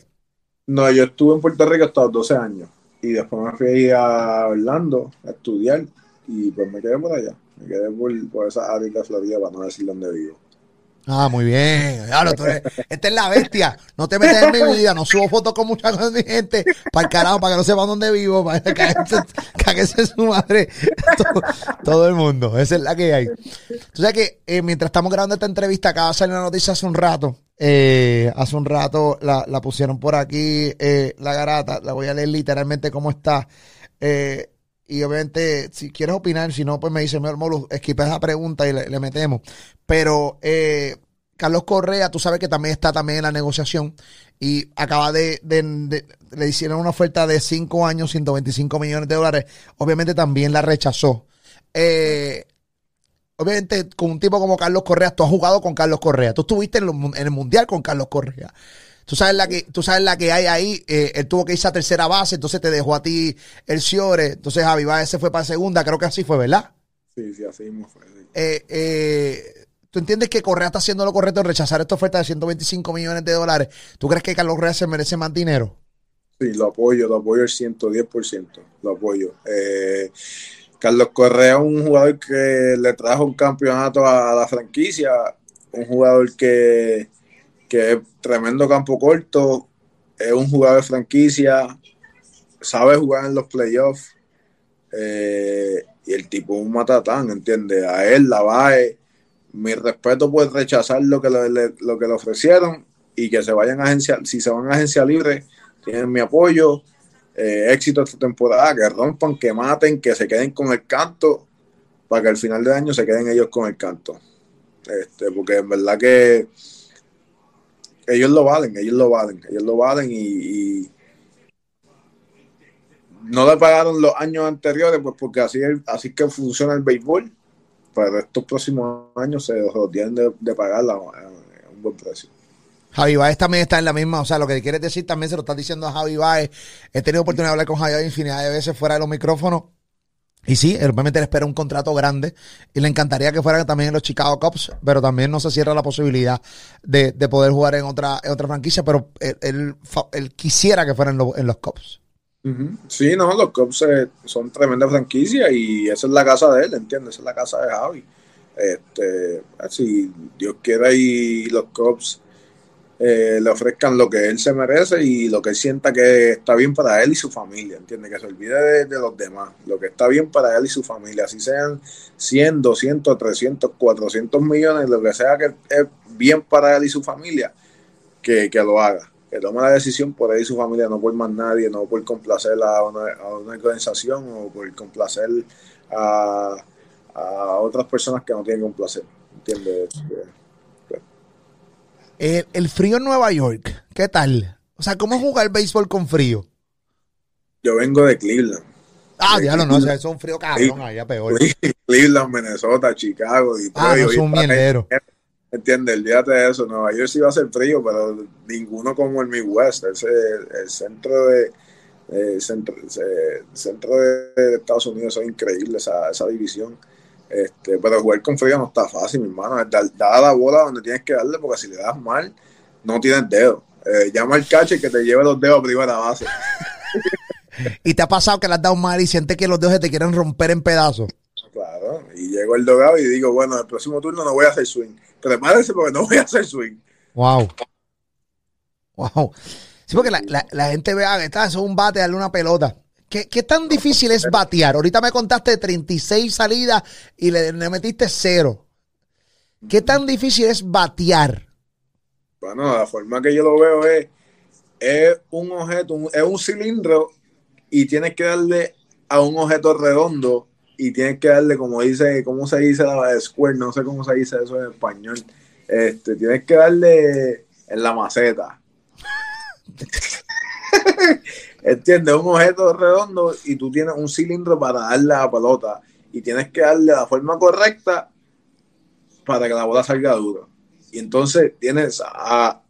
S2: No, yo estuve en Puerto Rico hasta los 12 años. Y después me fui a Orlando a estudiar. Y pues me quedé por allá. Me quedé por, por esa área de Florida para no decir dónde vivo.
S1: Ah, muy bien. Claro, tú esta es la bestia. No te metes en mi vida. No subo fotos con mucha gente para el carajo, para que no sepan dónde vivo, para que caguese su madre. Todo, el mundo. Esa es la que hay. Tú sabes que eh, mientras estamos grabando esta entrevista, acaba de salir una noticia hace un rato. Eh, hace un rato la, la pusieron por aquí, eh, la garata. La voy a leer literalmente cómo está. Eh, y obviamente, si quieres opinar, si no, pues me dice, Molu, esquipa esa pregunta y le, metemos. Pero eh, Carlos Correa, tú sabes que también está también en la negociación y acaba de, de, de le hicieron una oferta de 5 años, 125 millones de dólares. Obviamente también la rechazó. Eh, obviamente, con un tipo como Carlos Correa, tú has jugado con Carlos Correa. Tú estuviste en el Mundial con Carlos Correa. Tú sabes la que, tú sabes la que hay ahí. Eh, él tuvo que irse a tercera base, entonces te dejó a ti el Ciore. Entonces Javi Baez se fue para segunda. Creo que así fue, ¿verdad?
S2: Sí, sí, así mismo fue. Sí.
S1: Eh, eh, ¿Tú entiendes que Correa está haciendo lo correcto en rechazar esta oferta de 125 millones de dólares? ¿Tú crees que Carlos Correa se merece más dinero?
S2: Sí, lo apoyo, lo apoyo el 110%. Lo apoyo. Eh, Carlos Correa es un jugador que le trajo un campeonato a la franquicia. Un jugador que que es tremendo campo corto, es un jugador de franquicia, sabe jugar en los playoffs, eh, y el tipo es un matatán, ¿entiendes? A él, la BAE, mi respeto por rechazar lo que le, lo que le ofrecieron y que se vayan a agencia, si se van a agencia libre, tienen mi apoyo, eh, éxito esta temporada, que rompan, que maten, que se queden con el canto, para que al final de año se queden ellos con el canto. Este, porque en verdad que ellos lo valen, ellos lo valen, ellos lo valen y, no le pagaron los años anteriores, pues porque así, así que funciona el béisbol. Pero estos próximos años se los tienen de, pagar a un buen precio.
S1: Javi Baez también está en la misma, o sea, lo que quieres decir también se lo estás diciendo a Javi Baez. He tenido oportunidad de hablar con Javi Baez infinidad de veces fuera de los micrófonos. Y sí, obviamente le espera un contrato grande y le encantaría que fuera también en los Chicago Cubs, pero también no se cierra la posibilidad de, de poder jugar en otra, otra franquicia, pero él, él, quisiera que fuera en, lo, en los Cubs.
S2: Sí, no, los Cubs eh, son tremenda franquicia y esa es la casa de él, ¿entiendes? Esa es la casa de Javi. Este, si Dios quiera y los Cubs eh, le ofrezcan lo que él se merece y lo que él sienta que está bien para él y su familia, ¿entiende? Que se olvide de, los demás, lo que está bien para él y su familia, así sean 100, 200, 300, 400 millones, lo que sea que es bien para él y su familia, que, lo haga, que tome la decisión por él y su familia, no por más nadie, no por complacer a una, organización o por complacer a, a otras personas que no tienen que complacer, ¿entiendes?
S1: El, frío en Nueva York, ¿qué tal? O sea, ¿cómo jugar béisbol con frío?
S2: Yo vengo de Cleveland.
S1: Ah, ya no, no, o sea, es un frío cabrón allá peor.
S2: Cleveland, Minnesota, Chicago, y
S1: Ah, no, es un mierdero.
S2: Entiende, olvídate de eso. Nueva York sí va a ser frío, pero ninguno como el Midwest. Ese, el centro de, centro, centro de Estados Unidos es increíble, esa, esa división. Este, pero jugar con frío no está fácil, mi hermano. Dar, la bola donde tienes que darle, porque si le das mal, no tienes dedo. Eh, llama al cache que te lleve los dedos a primera base.
S1: ¿Y te ha pasado que le has dado mal y sientes que los dedos se te quieren romper en pedazos?
S2: Claro, y llego el dogado y digo, bueno, el próximo turno no voy a hacer swing. Prepárese porque no voy a hacer swing.
S1: Wow. Wow. Sí, porque la, la, la gente ve, ah, está, eso es un bate, darle una pelota. ¿Qué, tan difícil es batear? Ahorita me contaste 36 salidas y le, metiste cero. ¿Qué tan difícil es batear?
S2: Bueno, la forma que yo lo veo es, es un objeto, es un cilindro y tienes que darle a un objeto redondo y tienes que darle, como dice, ¿cómo se dice la square? No sé cómo se dice eso en español. Este, tienes que darle en la maceta. ¿Entiendes? Un objeto redondo y tú tienes un cilindro para darle a la pelota y tienes que darle la forma correcta para que la bola salga duro. Y entonces tienes a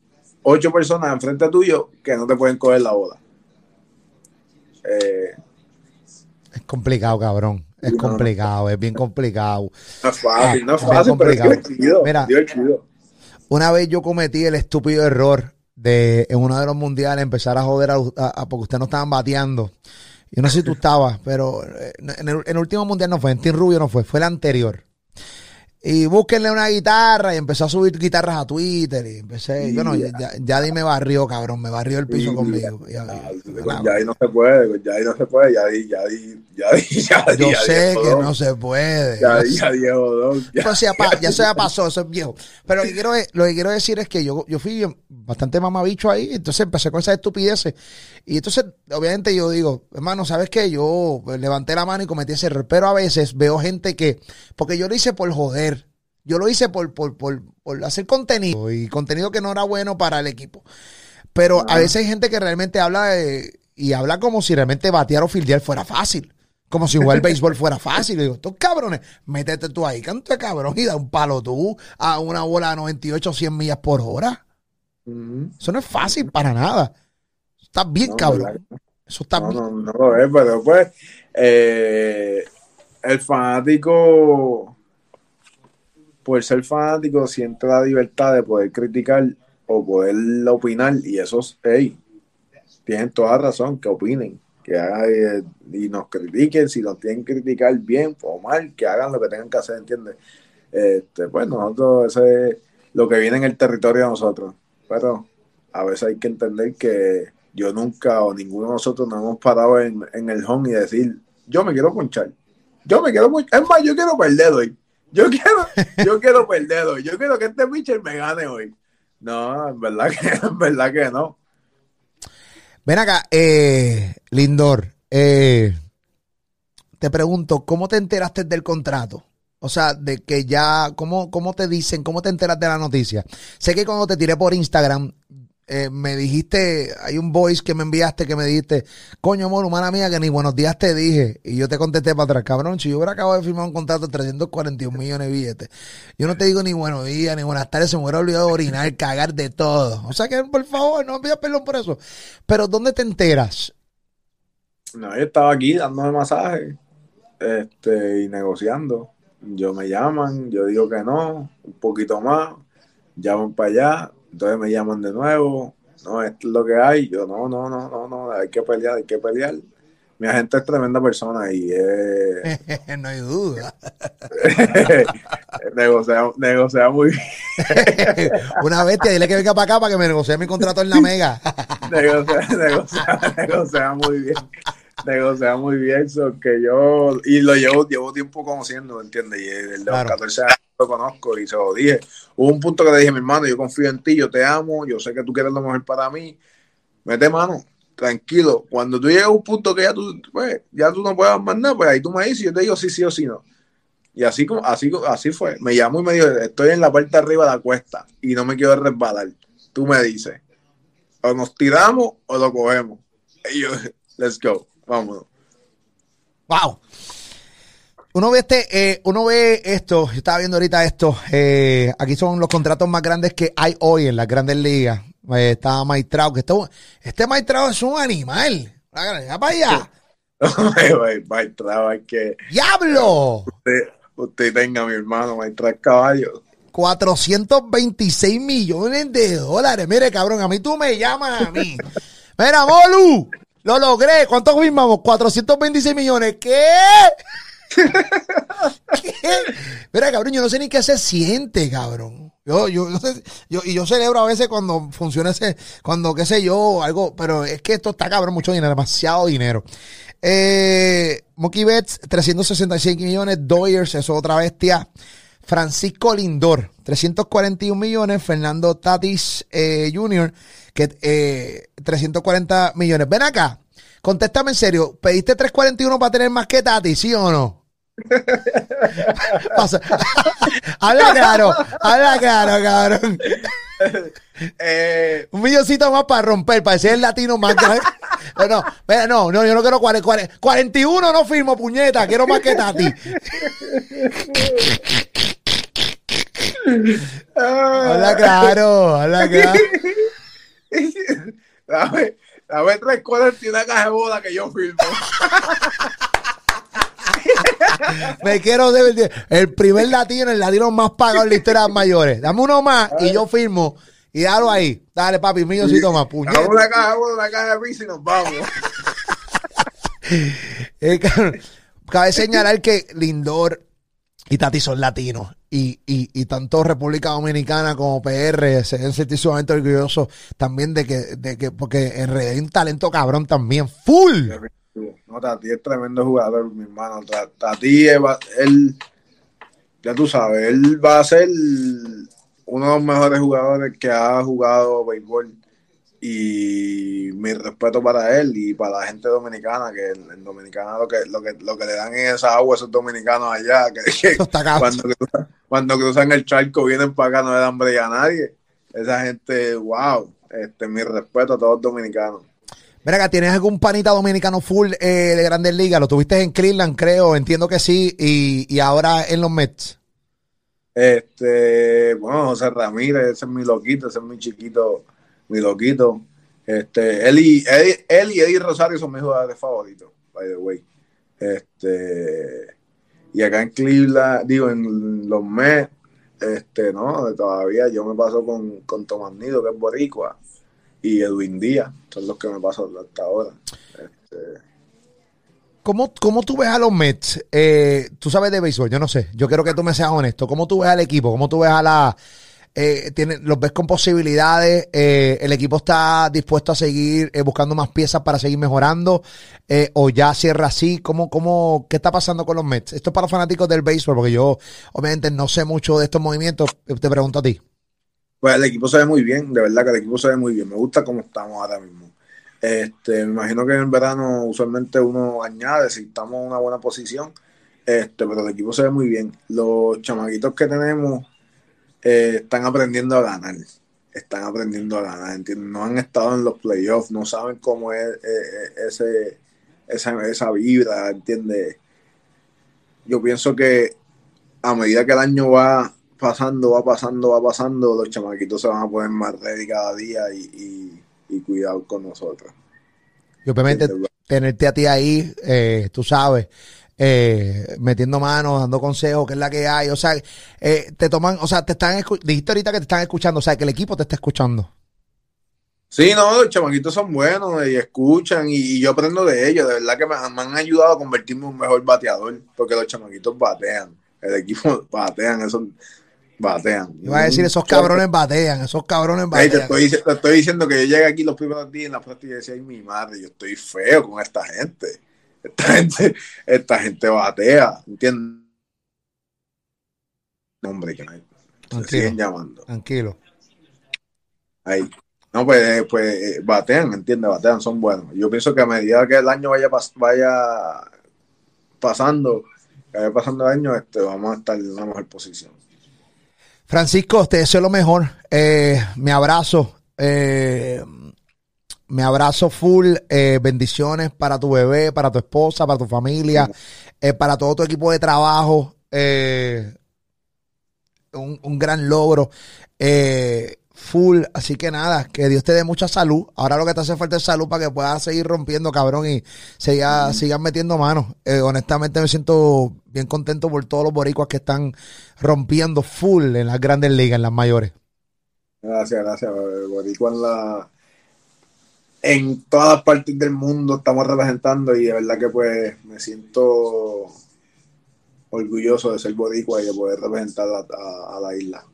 S2: ocho personas enfrente tuyo que no te pueden coger la bola.
S1: Eh, es complicado, cabrón. Es complicado, es bien complicado.
S2: No es fácil, no es fácil, pero es divertido. Mira,
S1: una vez yo cometí el estúpido error de en uno de los mundiales empezar a joder a, porque ustedes no estaban bateando. Yo no sé si tú estabas, pero eh, en el, en el, último mundial no fue, en Team Rubio no fue, fue el anterior. Y búsquenle una guitarra y empezó a subir guitarras a Twitter y empecé, yo no, ya, ya, me barrió, cabrón, me barrió el piso conmigo.
S2: Ya, ahí no se puede, ya ahí no se puede, ya di, ya di, ya di, ya
S1: di. Yo sé que no se puede.
S2: Ya di, ya di,
S1: ya, ya, ya se pasó, eso es viejo. Pero lo que quiero, lo que quiero decir es que yo, yo fui bastante mamabicho ahí, entonces empecé con esas estupideces. Y entonces, obviamente yo digo, hermano, ¿sabes qué? Yo levanté la mano y cometí ese error, pero a veces veo gente que, porque yo lo hice por joder, yo lo hice por, por, por, por hacer contenido y contenido que no era bueno para el equipo. Pero a veces hay gente que realmente habla y habla como si realmente batear o fildear fuera fácil. Como si jugar el béisbol fuera fácil. Y digo, estos cabrones, métete tú ahí, canto de cabrón, y da un palo tú a una bola a 98 o 100 millas por hora. Eso no es fácil para nada. Está bien, cabrón. Eso está
S2: bien. No, no, lo es, pero pues eh, el fanático por ser fanático siente la libertad de poder criticar o poder opinar y esos, hey, tienen toda razón, que opinen, que hagan eh, y nos critiquen, si nos tienen que criticar bien o mal, que hagan lo que tengan que hacer, ¿entiendes? Este, pues nosotros, ese es lo que viene en el territorio de nosotros, pero a veces hay que entender que yo nunca o ninguno de nosotros nos hemos parado en, en el home y decir, yo me quiero ponchar, yo me quiero ponchar, es más, yo quiero perder hoy yo quiero, yo quiero perder hoy. Yo quiero que este pitcher me gane hoy. No, en verdad que, en verdad que no.
S1: Ven acá, eh, Lindor. Eh, te pregunto, ¿cómo te enteraste del contrato? O sea, de que ya, ¿cómo, ¿cómo te dicen, cómo te enteras de la noticia? Sé que cuando te tiré por Instagram, eh, me dijiste, hay un voice que me enviaste que me dijiste, coño, mono, humana mía, que ni buenos días te dije. Y yo te contesté para atrás, cabrón, si yo hubiera acabado de firmar un contrato de 341 millones de billetes, yo no te digo ni buenos días, ni buenas tardes, se me hubiera olvidado orinar, cagar de todo. O sea que, por favor, no me pidas perdón por eso. Pero, ¿dónde te enteras?
S2: No, yo estaba aquí dándome masaje este, y negociando. Yo me llaman, yo digo que no, un poquito más, llaman para allá, entonces me llaman de nuevo, no, esto es lo que hay. Yo, no, no, no, no, no, hay que pelear, hay que pelear. mi agente es tremenda persona y eh,
S1: no hay duda.
S2: negocia, negocia, muy bien.
S1: Una bestia, dile que venga para acá para que me negocie mi contrato en la mega.
S2: negocia, negocia, negocia muy bien. Negocia muy bien, so que yo, y lo llevo, llevo tiempo conociendo, ¿entiendes? Y el de los 14 años lo conozco y se lo dije. Hubo un punto que le dije, mi hermano, yo confío en ti, yo te amo, yo sé que tú quieres lo mejor para mí. Mete mano, tranquilo. Cuando tú llegas a un punto que ya tú, pues, ya tú no puedes más nada, pues ahí tú me dices, yo te digo sí, sí o sí no. Y así, así, así fue. Me llamó y me dijo, estoy en la parte de arriba de la cuesta y no me quiero resbalar. Tú me dices, o nos tiramos o lo cogemos. Y yo, let's go, vámonos.
S1: Wow. Uno ve este, eh, uno ve esto, yo estaba viendo ahorita esto, eh, aquí son los contratos más grandes que hay hoy en las grandes ligas. Eh, está que esto, este Maitrao es un animal. Ya para allá.
S2: Hay que.
S1: ¡Diablo!
S2: Usted, usted tenga, mi hermano, Maitrao caballo.
S1: 426 millones de dólares. Mire, cabrón, a mí tú me llamas a mí. Mira, Molu, lo logré. ¿Cuánto firmamos? 426 millones. ¿Qué? Mira, cabrón, yo no sé ni qué se siente, cabrón. Yo, yo, y yo celebro a veces cuando funciona ese, cuando qué sé yo, algo, pero es que esto está cabrón, mucho dinero, demasiado dinero. Eh, Monkey Betts, 366 millones, Doyers, eso otra bestia. Francisco Lindor, 341 millones, Fernando Tatis eh, Jr., que eh, 340 millones. Ven acá, contéstame en serio, ¿pediste 341 para tener más que Tatis, sí o no? Pasa. habla claro, habla claro, cabrón. Eh, un milloncito más para romper, para ser el latino más grande. No, no, no, yo no quiero 40, 41, no firmo, puñeta, quiero más que Tati. habla claro, habla claro.
S2: Dame, dame tres cuarenta y una caja de boda que yo firmo.
S1: Me quiero el primer latino, el latino más pagado en la historia de mayores. Dame uno más y yo firmo. Y dalo ahí. Dale, papi, mío, si toma puñeta.
S2: Dame una caja, una caja de y nos vamos.
S1: Eh, cabe señalar que Lindor y Tati son latinos. Y, y, y tanto República Dominicana como PR se deben sentir sumamente orgullosos también de que, de que porque en realidad hay un talento cabrón también, full.
S2: No, Tati es tremendo jugador, mi hermano. Tati, él, ya tú sabes, él va a ser uno de los mejores jugadores que ha jugado béisbol. Y mi respeto para él y para la gente dominicana, que en, Dominicana lo que, lo, que, lo que le dan en esa agua esos dominicanos allá, que, cuando, cruzan, cuando cruzan el charco vienen para acá, no le dan hambre a nadie. Esa gente, wow, este, mi respeto a todos los dominicanos.
S1: Mira acá, ¿tienes algún panita dominicano full eh, de Grandes Ligas? Lo tuviste en Cleveland, creo, entiendo que sí, y, ahora en los Mets.
S2: Este, bueno, José Ramírez, ese es mi loquito, ese es mi chiquito, mi loquito. Este, él y, él, y Eddie Rosario son mis jugadores favoritos, by the way. Este, y acá en Cleveland, digo, en los Mets, este, no, todavía yo me paso con, con Tomás Nido, que es boricua y Edwin Díaz, son los que me pasan hasta ahora. Este...
S1: ¿Cómo, tú ves a los Mets? Eh, tú sabes de béisbol, yo no sé. Yo quiero que tú me seas honesto. ¿Cómo tú ves al equipo? ¿Cómo tú ves a la... Eh, ¿Los ves con posibilidades? Eh, ¿El equipo está dispuesto a seguir buscando más piezas para seguir mejorando? ¿O ya cierra así? ¿Cómo, cómo, ¿Qué está pasando con los Mets? Esto es para los fanáticos del béisbol, porque yo obviamente no sé mucho de estos movimientos. Te pregunto a ti.
S2: Pues el equipo se ve muy bien, de verdad que el equipo se ve muy bien. Me gusta cómo estamos ahora mismo. Este, me imagino que en verano usualmente uno añade si estamos en una buena posición. Este, pero el equipo se ve muy bien. Los chamaquitos que tenemos eh, están aprendiendo a ganar. Están aprendiendo a ganar. No han estado en los playoffs, no saben cómo es eh, esa, esa vibra, ¿entiendes? Yo pienso que a medida que el año va pasando, va pasando, va pasando, los chamaquitos se van a poner más ready cada día y, y, cuidado con nosotros.
S1: Y obviamente tenerte a ti ahí, eh, tú sabes, eh, metiendo manos, dando consejos, que es la que hay, o sea, eh, te toman, o sea, te están, dijiste ahorita que te están escuchando, o sea, que el equipo te está escuchando.
S2: Sí, no, los chamaquitos son buenos y escuchan y, yo aprendo de ellos. De verdad que me, han ayudado a convertirme en un mejor bateador porque los chamaquitos batean. El equipo batean, esos batean.
S1: Iba a decir, esos cabrones batean, esos cabrones batean.
S2: te, estoy, diciendo que yo llegué aquí los primeros días en la práctica y decía, ay, mi madre, yo estoy feo con esta gente. Esta gente, esta gente batea, ¿entiendes? Hombre, que no siguen llamando.
S1: Tranquilo.
S2: Ahí. No, pues, eh, pues eh, batean, ¿entiendes? Batean, son buenos. Yo pienso que a medida que el año vaya, vaya pasando, vaya pasando el año, este, vamos a estar en una mejor posición.
S1: Francisco, te deseo lo mejor. Eh, me abrazo. Eh, me abrazo full. Eh, bendiciones para tu bebé, para tu esposa, para tu familia, para todo tu equipo de trabajo. Un, un, gran logro full. Así que nada, que Dios te dé mucha salud. Ahora lo que te hace falta es salud para que puedas seguir rompiendo, cabrón, y sigas metiendo manos. Eh, honestamente me siento bien contento por todos los boricuas que están rompiendo full en las grandes ligas, en las mayores.
S2: Gracias, gracias. Boricua en la en todas partes del mundo estamos representando y de verdad que pues me siento orgulloso de ser boricua y de poder representar a la isla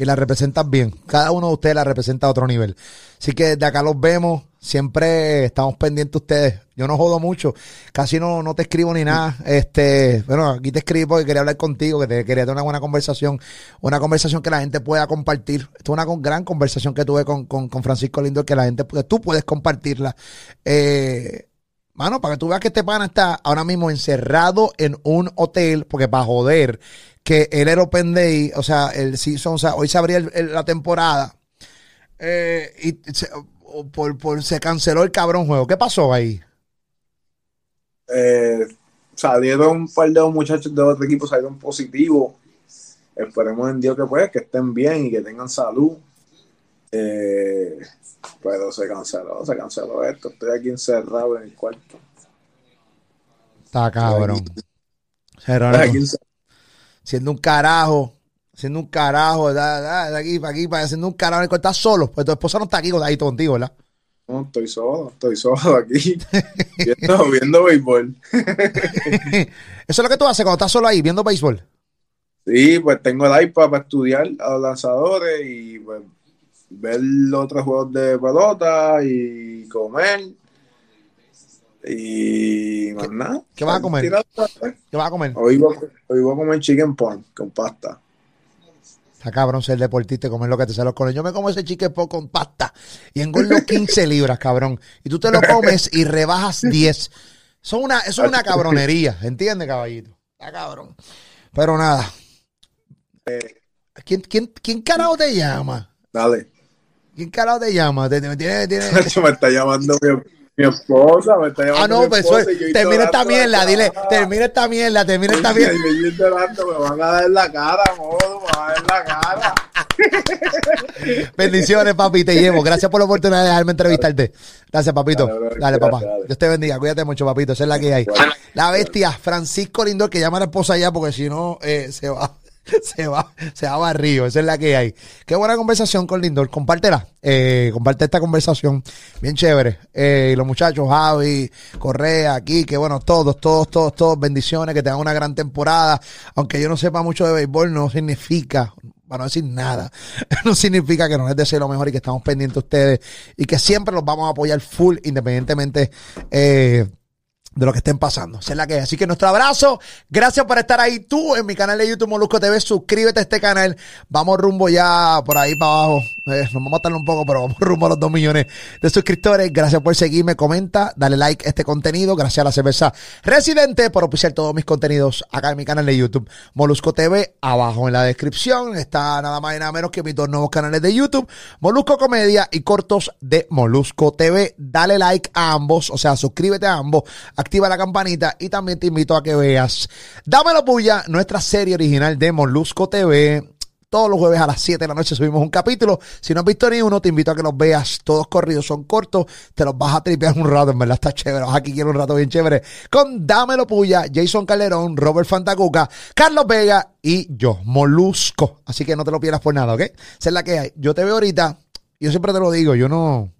S1: y la representan bien. Cada uno de ustedes la representa a otro nivel. Así que de acá los vemos. Siempre estamos pendientes de ustedes. Yo no jodo mucho. Casi no, no te escribo ni nada. Este, bueno, aquí te escribo porque quería hablar contigo, que te quería tener una buena conversación. Una conversación que la gente pueda compartir. Esto es una gran conversación que tuve con, Francisco Lindo, que la gente, tú puedes compartirla. Eh, Mano, para que tú veas que este pana está ahora mismo encerrado en un hotel, porque para joder, que él era Open Day, o sea, el season, o sea, hoy se abría la temporada eh, y se, por, se canceló el cabrón juego. ¿Qué pasó ahí?
S2: Eh, salieron un par de muchachos de otro equipo, salieron positivos. Esperemos en Dios que pues, que estén bien y que tengan salud. Eh, pero se canceló, se canceló esto. Estoy aquí encerrado en el cuarto.
S1: Está cabrón. Siendo un carajo. Siendo un carajo. De, aquí para aquí, para haciendo un carajo. Estás solo. Pues tu esposa no está aquí ahí contigo, ¿verdad?
S2: No, estoy solo, estoy solo aquí. viendo, viendo béisbol.
S1: Eso es lo que tú haces cuando estás solo ahí, viendo béisbol.
S2: Sí, pues tengo el iPad para estudiar a los lanzadores y pues ver otros juegos de pelota y comer. Y más nada.
S1: ¿Qué vas a comer? ¿Qué vas a comer?
S2: Hoy voy, a comer chicken pan con pasta.
S1: Está cabrón ser deportista y comer lo que te sale con Yo me como ese chicken pan con pasta y engordo 15 libras, cabrón. Y tú te lo comes y rebajas 10. Son una, eso es una cabronería, ¿entiendes, caballito? Está cabrón. Pero nada. Eh. ¿Quién, quién, quién carajo te llama?
S2: Dale.
S1: ¿Quién carajo te llama? ¿Te,
S2: tiene... me está llamando mi, esposa, me está llamando.
S1: Ah, no, pues termina esta mierda, dile, termina esta mierda, termina esta mierda.
S2: me van a dar la cara, modo, me van a dar la cara.
S1: Bendiciones, papi, te llevo. Gracias por la oportunidad de dejarme entrevistarte. Gracias, papito. Dale, papá. Dios te bendiga. Cuídate mucho, papito. Esa es la que hay. La bestia, Francisco Lindor, que llama a la esposa ya porque si no, eh, se va. se va, se va barrio, esa es la que hay. Qué buena conversación con Lindor, compártela, eh, comparte esta conversación, bien chévere. Eh, y los muchachos, Javi, Correa, aquí, que bueno, todos, todos, todos, todos, bendiciones, que tengan una gran temporada. Aunque yo no sepa mucho de béisbol, no significa, para no decir nada, no significa que no les desee lo mejor y que estamos pendientes de ustedes y que siempre los vamos a apoyar full, independientemente eh, de lo que estén pasando. es la que Así que nuestro abrazo. Gracias por estar ahí tú en mi canal de YouTube Molusco TV. Suscríbete a este canal. Vamos rumbo ya por ahí para abajo. Eh, nos vamos a matarlo un poco, pero vamos rumbo a los dos millones de suscriptores. Gracias por seguirme. Comenta, dale like a este contenido. Gracias a la cerveza Residente por oficiar todos mis contenidos acá en mi canal de YouTube Molusco TV. Abajo en la descripción está nada más y nada menos que mis dos nuevos canales de YouTube. Molusco Comedia y cortos de Molusco TV. Dale like a ambos. O sea, suscríbete a ambos activa la campanita y también te invito a que veas Dámelo Puya, nuestra serie original de Molusco TV. Todos los jueves a las 7 de la noche subimos un capítulo. Si no has visto ni uno, te invito a que los veas. Todos corridos son cortos. Te los vas a tripear un rato. En verdad está chévere. Aquí quiero un rato bien chévere. Con Dámelo Puya, Jason Calderón, Robert Fantacuca, Carlos Vega y yo, Molusco. Así que no te lo pierdas por nada, ¿ok? Esa es la que hay. Yo te veo ahorita Yo siempre te lo digo, yo no.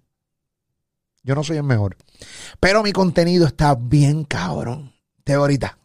S1: Yo no soy el mejor. Pero mi contenido está bien cabrón. Te ahorita.